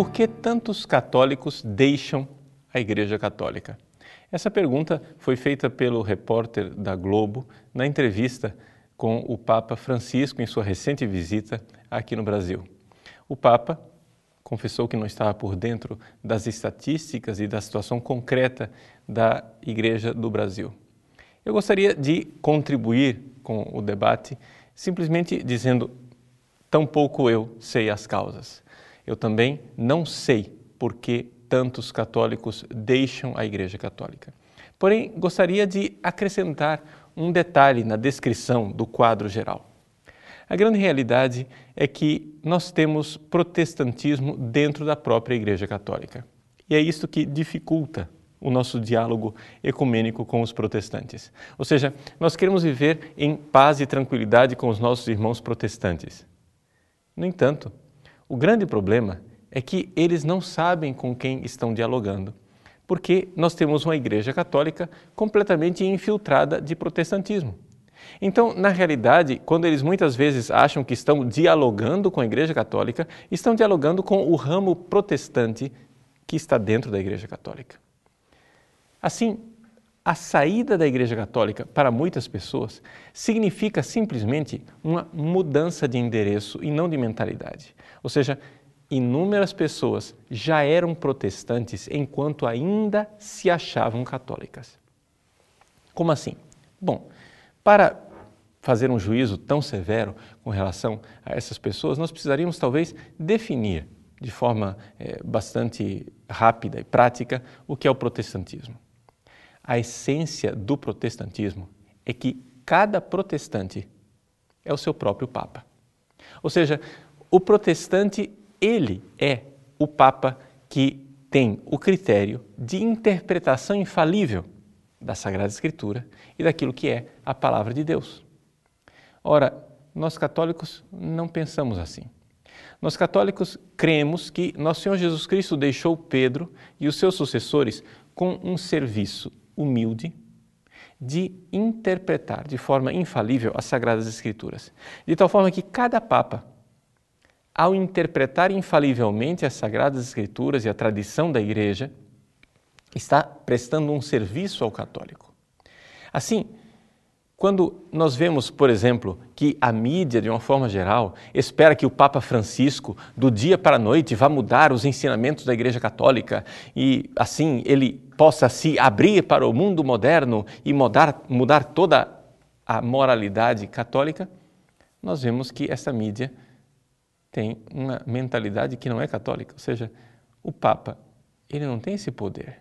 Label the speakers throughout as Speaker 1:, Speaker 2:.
Speaker 1: Por que tantos católicos deixam a Igreja Católica? Essa pergunta foi feita pelo repórter da Globo na entrevista com o Papa Francisco em sua recente visita aqui no Brasil. O Papa confessou que não estava por dentro das estatísticas e da situação concreta da Igreja do Brasil. Eu gostaria de contribuir com o debate simplesmente dizendo: tampouco eu sei as causas eu também não sei por que tantos católicos deixam a Igreja Católica. Porém, gostaria de acrescentar um detalhe na descrição do quadro geral. A grande realidade é que nós temos protestantismo dentro da própria Igreja Católica. E é isso que dificulta o nosso diálogo ecumênico com os protestantes. Ou seja, nós queremos viver em paz e tranquilidade com os nossos irmãos protestantes. No entanto, o grande problema é que eles não sabem com quem estão dialogando, porque nós temos uma igreja católica completamente infiltrada de protestantismo. Então, na realidade, quando eles muitas vezes acham que estão dialogando com a Igreja Católica, estão dialogando com o ramo protestante que está dentro da Igreja Católica. Assim, a saída da Igreja Católica para muitas pessoas significa simplesmente uma mudança de endereço e não de mentalidade. Ou seja, inúmeras pessoas já eram protestantes enquanto ainda se achavam católicas. Como assim? Bom, para fazer um juízo tão severo com relação a essas pessoas, nós precisaríamos talvez definir de forma é, bastante rápida e prática o que é o protestantismo. A essência do protestantismo é que cada protestante é o seu próprio Papa. Ou seja, o protestante, ele é o Papa que tem o critério de interpretação infalível da Sagrada Escritura e daquilo que é a palavra de Deus. Ora, nós católicos não pensamos assim. Nós católicos cremos que nosso Senhor Jesus Cristo deixou Pedro e os seus sucessores com um serviço humilde de interpretar de forma infalível as Sagradas Escrituras, de tal forma que cada Papa, ao interpretar infalivelmente as Sagradas Escrituras e a tradição da Igreja, está prestando um serviço ao católico. Assim, quando nós vemos, por exemplo, que a mídia, de uma forma geral, espera que o Papa Francisco, do dia para a noite, vá mudar os ensinamentos da Igreja Católica e, assim, ele possa se abrir para o mundo moderno e mudar, mudar toda a moralidade católica, nós vemos que essa mídia tem uma mentalidade que não é católica, ou seja, o Papa, ele não tem esse poder.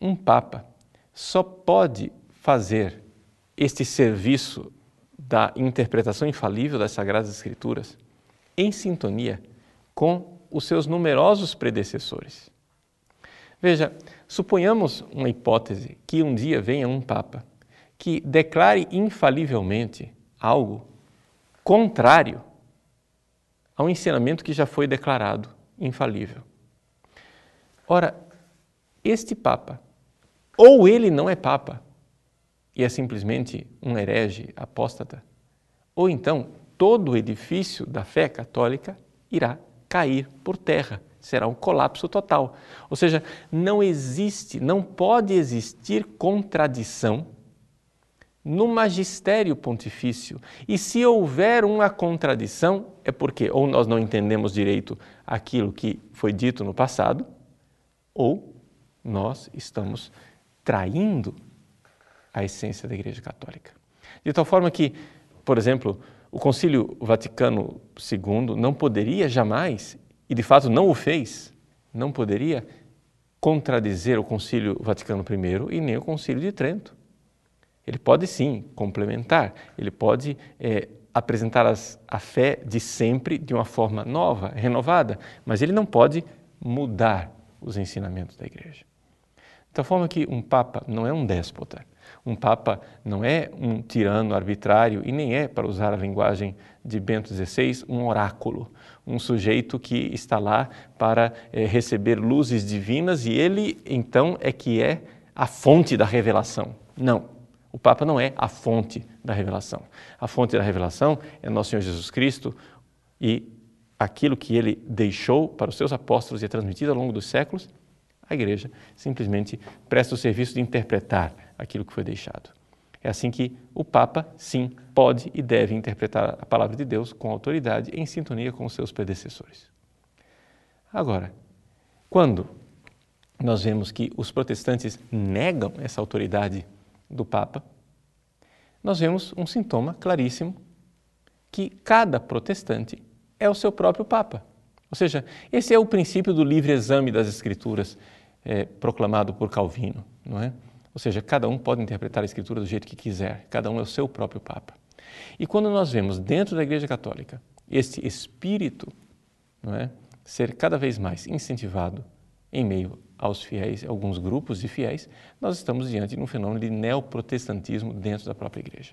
Speaker 1: Um Papa só pode fazer este serviço da interpretação infalível das Sagradas Escrituras em sintonia com os seus numerosos predecessores. Veja, suponhamos uma hipótese que um dia venha um Papa que declare infalivelmente algo contrário ao ensinamento que já foi declarado infalível. Ora, este Papa, ou ele não é Papa, e é simplesmente um herege apóstata, ou então todo o edifício da fé católica irá cair por terra, será um colapso total. Ou seja, não existe, não pode existir contradição no magistério pontifício. E se houver uma contradição, é porque ou nós não entendemos direito aquilo que foi dito no passado, ou nós estamos traindo a essência da Igreja Católica. De tal forma que, por exemplo, o Concílio Vaticano II não poderia jamais, e de fato não o fez, não poderia contradizer o Concílio Vaticano I e nem o Concílio de Trento. Ele pode sim complementar, ele pode é, apresentar as, a fé de sempre de uma forma nova, renovada, mas ele não pode mudar os ensinamentos da Igreja. Tal forma que um Papa não é um déspota, um Papa não é um tirano arbitrário e nem é, para usar a linguagem de Bento XVI, um oráculo, um sujeito que está lá para é, receber luzes divinas e ele então é que é a fonte da revelação. Não, o Papa não é a fonte da revelação. A fonte da revelação é nosso Senhor Jesus Cristo e aquilo que ele deixou para os seus apóstolos e é transmitido ao longo dos séculos, a igreja simplesmente presta o serviço de interpretar aquilo que foi deixado. É assim que o Papa, sim, pode e deve interpretar a palavra de Deus com autoridade em sintonia com seus predecessores. Agora, quando nós vemos que os protestantes negam essa autoridade do Papa, nós vemos um sintoma claríssimo que cada protestante é o seu próprio Papa. Ou seja, esse é o princípio do livre exame das Escrituras é, proclamado por Calvino, não é? Ou seja, cada um pode interpretar a Escritura do jeito que quiser, cada um é o seu próprio Papa. E quando nós vemos dentro da Igreja Católica este espírito não é, ser cada vez mais incentivado em meio aos fiéis, alguns grupos de fiéis, nós estamos diante de um fenômeno de neoprotestantismo dentro da própria Igreja.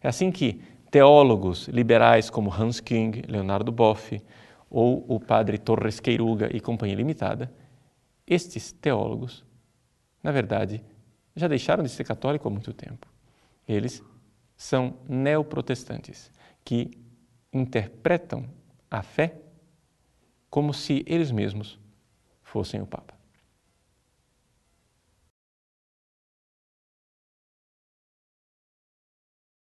Speaker 1: É assim que teólogos liberais como Hans King, Leonardo Boff ou o padre Torres Queiruga e Companhia Limitada, estes teólogos, na verdade, já deixaram de ser católicos há muito tempo. Eles são neoprotestantes que interpretam a fé como se eles mesmos fossem o Papa.